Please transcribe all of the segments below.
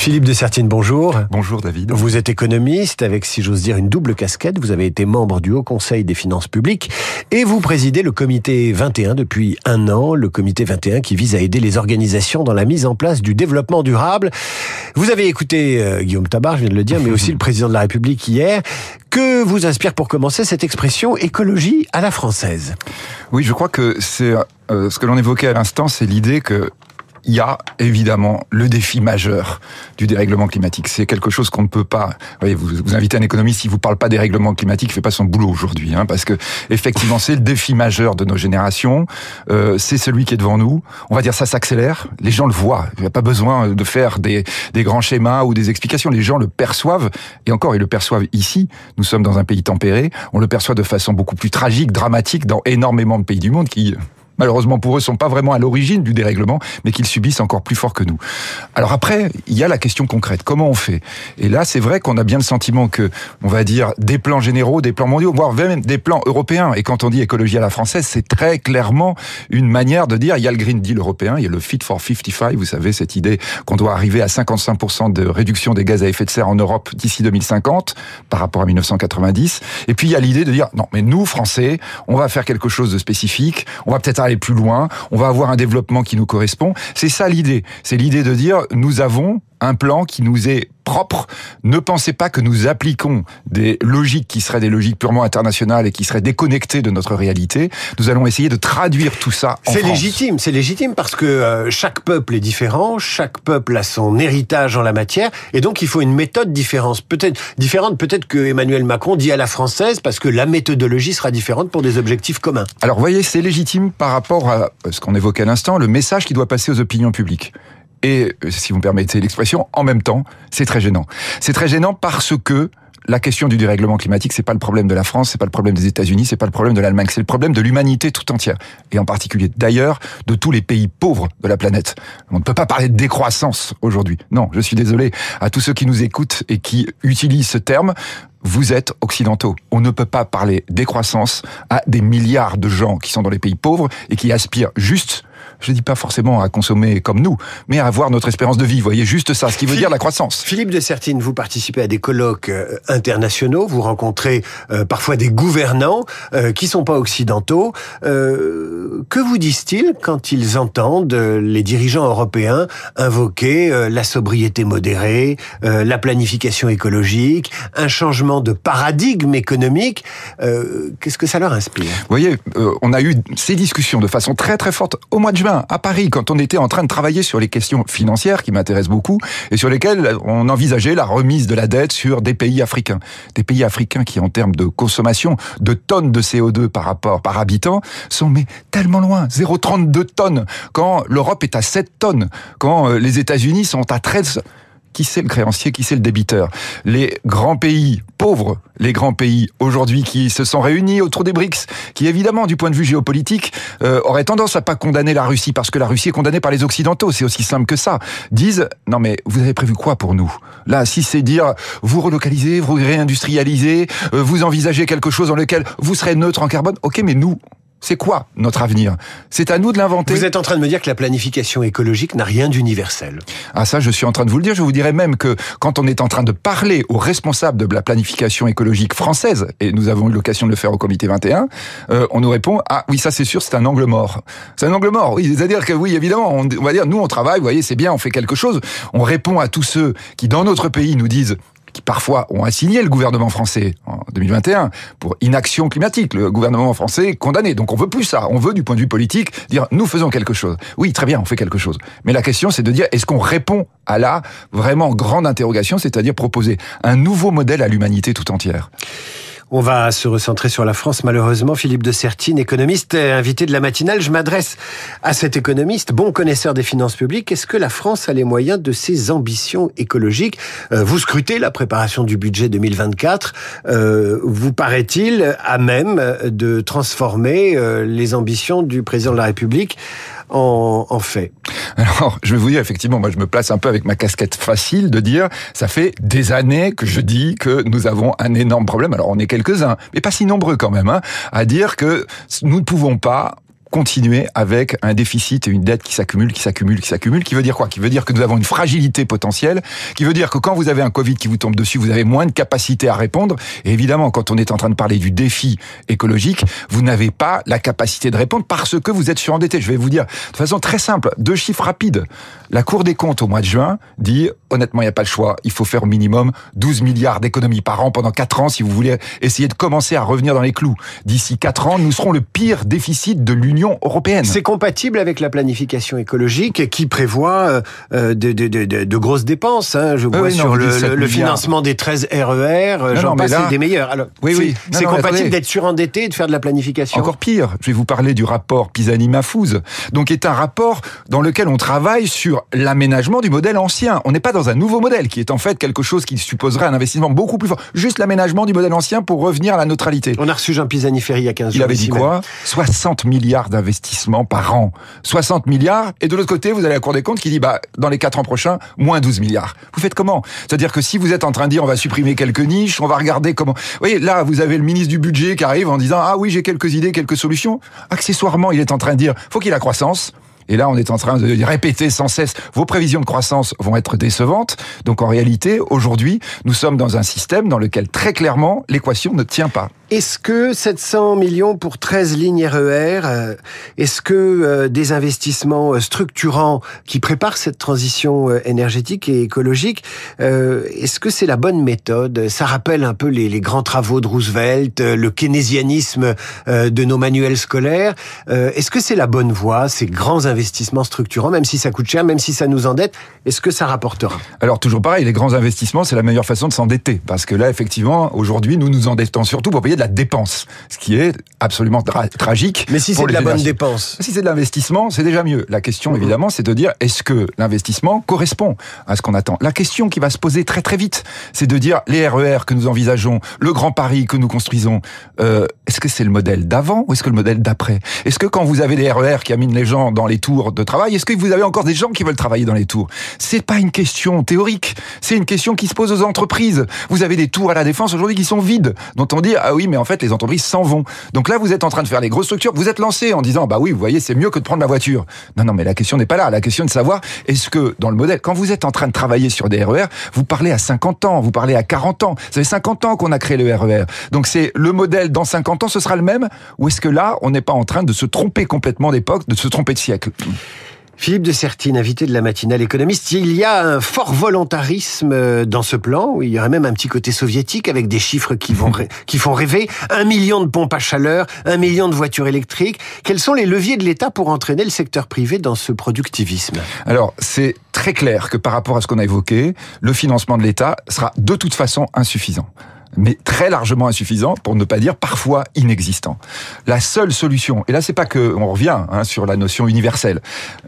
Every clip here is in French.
Philippe de Sertine, bonjour. Bonjour David. Vous êtes économiste avec, si j'ose dire, une double casquette. Vous avez été membre du Haut Conseil des finances publiques et vous présidez le comité 21 depuis un an, le comité 21 qui vise à aider les organisations dans la mise en place du développement durable. Vous avez écouté euh, Guillaume Tabar, je viens de le dire, mais aussi le président de la République hier. Que vous inspire pour commencer cette expression écologie à la française? Oui, je crois que c'est euh, ce que l'on évoquait à l'instant, c'est l'idée que il y a évidemment le défi majeur du dérèglement climatique. C'est quelque chose qu'on ne peut pas. Voyez, vous, vous invitez un économiste, il vous parle pas des règlements climatiques, il fait pas son boulot aujourd'hui, hein, parce que effectivement c'est le défi majeur de nos générations. Euh, c'est celui qui est devant nous. On va dire ça s'accélère. Les gens le voient. Il n'y a pas besoin de faire des, des grands schémas ou des explications. Les gens le perçoivent et encore ils le perçoivent ici. Nous sommes dans un pays tempéré. On le perçoit de façon beaucoup plus tragique, dramatique dans énormément de pays du monde qui malheureusement pour eux, sont pas vraiment à l'origine du dérèglement, mais qu'ils subissent encore plus fort que nous. Alors après, il y a la question concrète. Comment on fait? Et là, c'est vrai qu'on a bien le sentiment que, on va dire, des plans généraux, des plans mondiaux, voire même des plans européens. Et quand on dit écologie à la française, c'est très clairement une manière de dire, il y a le Green Deal européen, il y a le Fit for 55, vous savez, cette idée qu'on doit arriver à 55% de réduction des gaz à effet de serre en Europe d'ici 2050 par rapport à 1990. Et puis il y a l'idée de dire, non, mais nous, Français, on va faire quelque chose de spécifique, on va peut-être plus loin, on va avoir un développement qui nous correspond. C'est ça l'idée. C'est l'idée de dire, nous avons un plan qui nous est propre. Ne pensez pas que nous appliquons des logiques qui seraient des logiques purement internationales et qui seraient déconnectées de notre réalité. Nous allons essayer de traduire tout ça C'est légitime, c'est légitime parce que euh, chaque peuple est différent, chaque peuple a son héritage en la matière et donc il faut une méthode différente. Peut-être différente, peut-être que Emmanuel Macron dit à la française parce que la méthodologie sera différente pour des objectifs communs. Alors voyez, c'est légitime par rapport à ce qu'on évoquait à l'instant, le message qui doit passer aux opinions publiques et, euh, si vous me permettez l'expression, en même temps, c'est très gênant. C'est très gênant parce que la question du dérèglement climatique, c'est pas le problème de la France, c'est pas le problème des États-Unis, c'est pas le problème de l'Allemagne, c'est le problème de l'humanité tout entière, et en particulier d'ailleurs de tous les pays pauvres de la planète. On ne peut pas parler de décroissance aujourd'hui. Non, je suis désolé à tous ceux qui nous écoutent et qui utilisent ce terme. Vous êtes occidentaux. On ne peut pas parler décroissance à des milliards de gens qui sont dans les pays pauvres et qui aspirent juste je dis pas forcément à consommer comme nous, mais à avoir notre espérance de vie. Vous voyez juste ça, ce qui veut dire la croissance. Philippe de Sertine, vous participez à des colloques euh, internationaux, vous rencontrez euh, parfois des gouvernants euh, qui sont pas occidentaux. Euh, que vous disent-ils quand ils entendent les dirigeants européens invoquer la sobriété modérée, la planification écologique, un changement de paradigme économique Qu'est-ce que ça leur inspire? Vous voyez, on a eu ces discussions de façon très très forte au mois de juin à Paris, quand on était en train de travailler sur les questions financières qui m'intéressent beaucoup et sur lesquelles on envisageait la remise de la dette sur des pays africains. Des pays africains qui, en termes de consommation de tonnes de CO2 par rapport, par habitant, sont mais tellement loin. 0,32 tonnes. Quand l'Europe est à 7 tonnes. Quand euh, les États-Unis sont à 13 qui c'est le créancier, qui c'est le débiteur? Les grands pays pauvres, les grands pays aujourd'hui qui se sont réunis autour des BRICS, qui évidemment du point de vue géopolitique euh, auraient tendance à pas condamner la Russie parce que la Russie est condamnée par les occidentaux, c'est aussi simple que ça. Disent non mais vous avez prévu quoi pour nous? Là, si c'est dire vous relocalisez, vous réindustrialisez, euh, vous envisagez quelque chose dans lequel vous serez neutre en carbone, ok, mais nous c'est quoi notre avenir? C'est à nous de l'inventer. Vous êtes en train de me dire que la planification écologique n'a rien d'universel. Ah ça, je suis en train de vous le dire. Je vous dirais même que quand on est en train de parler aux responsables de la planification écologique française, et nous avons eu l'occasion de le faire au comité 21, euh, on nous répond ah oui ça c'est sûr c'est un angle mort. C'est un angle mort. Oui, c'est-à-dire que oui évidemment on, on va dire nous on travaille, vous voyez c'est bien, on fait quelque chose. On répond à tous ceux qui dans notre pays nous disent qui parfois ont assigné le gouvernement français en 2021 pour inaction climatique. Le gouvernement français est condamné. Donc on veut plus ça. On veut, du point de vue politique, dire nous faisons quelque chose. Oui, très bien, on fait quelque chose. Mais la question, c'est de dire est-ce qu'on répond à la vraiment grande interrogation, c'est-à-dire proposer un nouveau modèle à l'humanité tout entière? On va se recentrer sur la France, malheureusement. Philippe de Sertine, économiste, invité de la matinale. Je m'adresse à cet économiste, bon connaisseur des finances publiques. Est-ce que la France a les moyens de ses ambitions écologiques? Euh, Vous scrutez la préparation du budget 2024. Euh, vous paraît-il à même de transformer euh, les ambitions du président de la République en, fait Alors, je vais vous dire, effectivement, moi je me place un peu avec ma casquette facile de dire, ça fait des années que je dis que nous avons un énorme problème. Alors, on est quelques-uns, mais pas si nombreux quand même, hein, à dire que nous ne pouvons pas continuer avec un déficit et une dette qui s'accumule, qui s'accumule, qui s'accumule, qui veut dire quoi? Qui veut dire que nous avons une fragilité potentielle, qui veut dire que quand vous avez un Covid qui vous tombe dessus, vous avez moins de capacité à répondre. Et évidemment, quand on est en train de parler du défi écologique, vous n'avez pas la capacité de répondre parce que vous êtes surendetté. Je vais vous dire de façon très simple, deux chiffres rapides. La Cour des comptes au mois de juin dit, honnêtement, il n'y a pas le choix, il faut faire au minimum 12 milliards d'économies par an pendant 4 ans si vous voulez essayer de commencer à revenir dans les clous. D'ici 4 ans, nous serons le pire déficit de l'Union européenne. C'est compatible avec la planification écologique qui prévoit euh, euh, de, de, de, de, grosses dépenses. Hein. Je vois sur le, le, financement des 13 RER, j'en passe des meilleurs. Alors, oui, oui. C'est compatible d'être surendetté et de faire de la planification. Encore pire, je vais vous parler du rapport Pisani-Mafouze, donc est un rapport dans lequel on travaille sur l'aménagement du modèle ancien. On n'est pas dans un nouveau modèle qui est en fait quelque chose qui supposerait un investissement beaucoup plus fort. Juste l'aménagement du modèle ancien pour revenir à la neutralité. On a reçu Jean Pisani-Ferry il y a 15 jours. Il avait dit quoi? 60 milliards d'investissements par an. 60 milliards. Et de l'autre côté, vous avez la Cour des comptes qui dit, bah, dans les 4 ans prochains, moins 12 milliards. Vous faites comment? C'est-à-dire que si vous êtes en train de dire, on va supprimer quelques niches, on va regarder comment... Vous voyez, là, vous avez le ministre du budget qui arrive en disant, ah oui, j'ai quelques idées, quelques solutions. Accessoirement, il est en train de dire, faut qu'il y ait la croissance. Et là, on est en train de répéter sans cesse, vos prévisions de croissance vont être décevantes. Donc en réalité, aujourd'hui, nous sommes dans un système dans lequel très clairement, l'équation ne tient pas. Est-ce que 700 millions pour 13 lignes RER, euh, est-ce que euh, des investissements euh, structurants qui préparent cette transition énergétique et écologique, est-ce que c'est la bonne méthode? Ça rappelle un peu les, grands travaux de Roosevelt, le keynésianisme de nos manuels scolaires. Est-ce que c'est la bonne voie, ces grands investissements structurants, même si ça coûte cher, même si ça nous endette, est-ce que ça rapportera? Alors toujours pareil, les grands investissements, c'est la meilleure façon de s'endetter, parce que là, effectivement, aujourd'hui, nous nous endettons surtout pour payer la dépense, ce qui est absolument tragique. Mais si c'est de la bonne dépense? Si c'est de l'investissement, c'est déjà mieux. La question, mhm. évidemment, c'est de dire est-ce que l'investissement correspond à ce qu'on attend? La question qui va se poser très très vite, c'est de dire les RER e que nous envisageons, le Grand Paris que nous construisons, euh, est-ce que c'est le modèle d'avant ou est-ce que le modèle d'après? Est-ce que quand vous avez des RER qui aminent les gens dans les tours de travail, est-ce que vous avez encore des gens qui veulent travailler dans les tours? C'est pas une question théorique, c'est une question qui se pose aux entreprises. Vous avez des tours à la défense aujourd'hui qui sont vides, dont on dit ah oui mais en fait, les entreprises s'en vont. Donc là, vous êtes en train de faire les grosses structures. Vous êtes lancé en disant, bah oui, vous voyez, c'est mieux que de prendre la voiture. Non, non, mais la question n'est pas là. La question est de savoir, est-ce que dans le modèle, quand vous êtes en train de travailler sur des RER, e vous parlez à 50 ans, vous parlez à 40 ans. Ça fait 50 ans qu'on a créé le RER. E Donc c'est le modèle dans 50 ans, ce sera le même? Ou est-ce que là, on n'est pas en train de se tromper complètement d'époque, de se tromper de siècle? Philippe de Sertine, invité de la matinale économiste, il y a un fort volontarisme euh, dans ce plan, il y aurait même un petit côté soviétique avec des chiffres qui, vont, qui font rêver. Un million de pompes à chaleur, un million de voitures électriques. Quels sont les leviers de l'État pour entraîner le secteur privé dans ce productivisme? Alors, c'est très clair que par rapport à ce qu'on a évoqué, le financement de l'État sera de toute façon insuffisant mais très largement insuffisant, pour ne pas dire parfois inexistant. La seule solution, et là c'est pas que on revient hein, sur la notion universelle.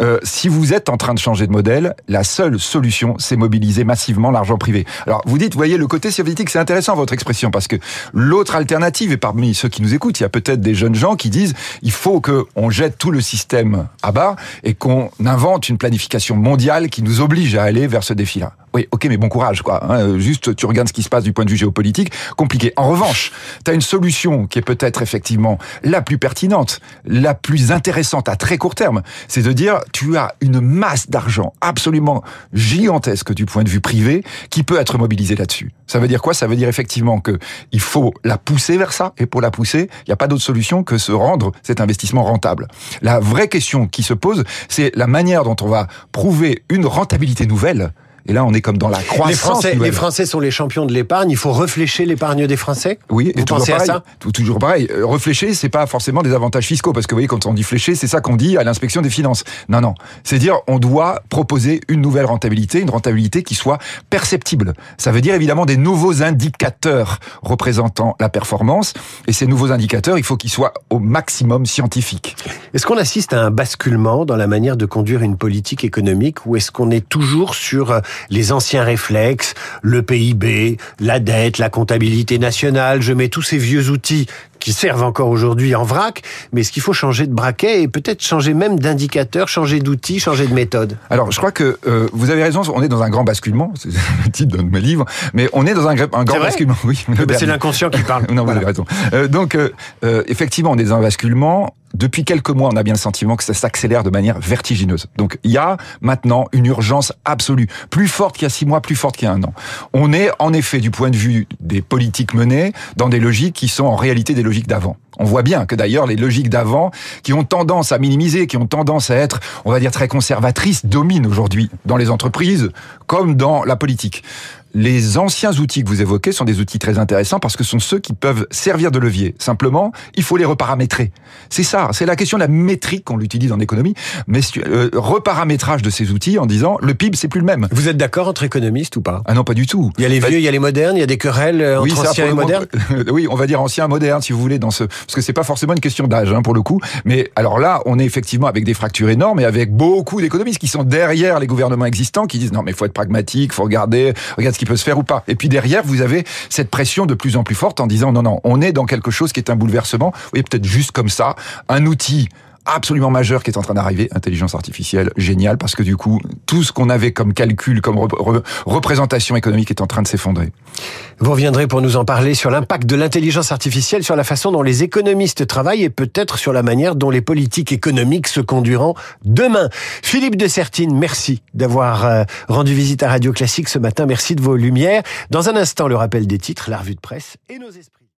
Euh, si vous êtes en train de changer de modèle, la seule solution, c'est mobiliser massivement l'argent privé. Alors vous dites, voyez, le côté soviétique, c'est intéressant votre expression parce que l'autre alternative, et parmi ceux qui nous écoutent, il y a peut-être des jeunes gens qui disent, il faut que on jette tout le système à bas et qu'on invente une planification mondiale qui nous oblige à aller vers ce défi-là. Oui, ok, mais bon courage, quoi. Hein. Juste, tu regardes ce qui se passe du point de vue géopolitique, compliqué. En revanche, tu as une solution qui est peut-être effectivement la plus pertinente, la plus intéressante à très court terme. C'est de dire, tu as une masse d'argent absolument gigantesque du point de vue privé qui peut être mobilisée là-dessus. Ça veut dire quoi? Ça veut dire effectivement que il faut la pousser vers ça. Et pour la pousser, il n'y a pas d'autre solution que se rendre cet investissement rentable. La vraie question qui se pose, c'est la manière dont on va prouver une rentabilité nouvelle et là, on est comme dans la croissance. Les Français, les Français sont les champions de l'épargne. Il faut réfléchir l'épargne des Français? Oui, et toujours pareil, à ça? Toujours pareil. Euh, réfléchir, c'est pas forcément des avantages fiscaux, parce que vous voyez, quand on dit flécher, c'est ça qu'on dit à l'inspection des finances. Non, non. C'est dire, on doit proposer une nouvelle rentabilité, une rentabilité qui soit perceptible. Ça veut dire évidemment des nouveaux indicateurs représentant la performance. Et ces nouveaux indicateurs, il faut qu'ils soient au maximum scientifiques. Est-ce qu'on assiste à un basculement dans la manière de conduire une politique économique, ou est-ce qu'on est toujours sur euh, les anciens réflexes, le PIB, la dette, la comptabilité nationale. Je mets tous ces vieux outils qui servent encore aujourd'hui en vrac, mais est-ce qu'il faut changer de braquet et peut-être changer même d'indicateur, changer d'outil, changer de méthode? Alors, je crois que euh, vous avez raison, on est dans un grand basculement, c'est le titre de mes livres, mais on est dans un, un grand basculement. Oui, c'est l'inconscient qui parle. non, vous avez raison. Euh, donc, euh, effectivement, on est dans un basculement depuis quelques mois, on a bien le sentiment que ça s'accélère de manière vertigineuse. Donc il y a maintenant une urgence absolue, plus forte qu'il y a six mois, plus forte qu'il y a un an. On est en effet, du point de vue des politiques menées, dans des logiques qui sont en réalité des logiques d'avant. On voit bien que d'ailleurs les logiques d'avant, qui ont tendance à minimiser, qui ont tendance à être, on va dire, très conservatrices, dominent aujourd'hui dans les entreprises comme dans la politique les anciens outils que vous évoquez sont des outils très intéressants parce que ce sont ceux qui peuvent servir de levier. Simplement, il faut les reparamétrer. C'est ça, c'est la question de la métrique qu'on l'utilise en économie, mais euh, reparamétrage de ces outils en disant le PIB c'est plus le même. Vous êtes d'accord entre économistes ou pas? Ah non, pas du tout. Il y a les bah, vieux, il y a les modernes, il y a des querelles euh, entre anciens et modernes. oui, on va dire anciens modernes si vous voulez dans ce parce que c'est pas forcément une question d'âge hein, pour le coup, mais alors là, on est effectivement avec des fractures énormes et avec beaucoup d'économistes qui sont derrière les gouvernements existants qui disent non mais faut être pragmatique, faut regarder, regarde qui peut se faire ou pas. Et puis derrière, vous avez cette pression de plus en plus forte en disant non, non, on est dans quelque chose qui est un bouleversement. Voyez, peut-être juste comme ça, un outil absolument majeur qui est en train d'arriver, intelligence artificielle, génial, parce que du coup, tout ce qu'on avait comme calcul, comme représentation économique est en train de s'effondrer. Vous reviendrez pour nous en parler sur l'impact de l'intelligence artificielle, sur la façon dont les économistes travaillent et peut-être sur la manière dont les politiques économiques se conduiront demain. Philippe de Sertine, merci d'avoir euh, rendu visite à Radio Classique ce matin. Merci de vos lumières. Dans un instant, le rappel des titres, la revue de presse et nos esprits.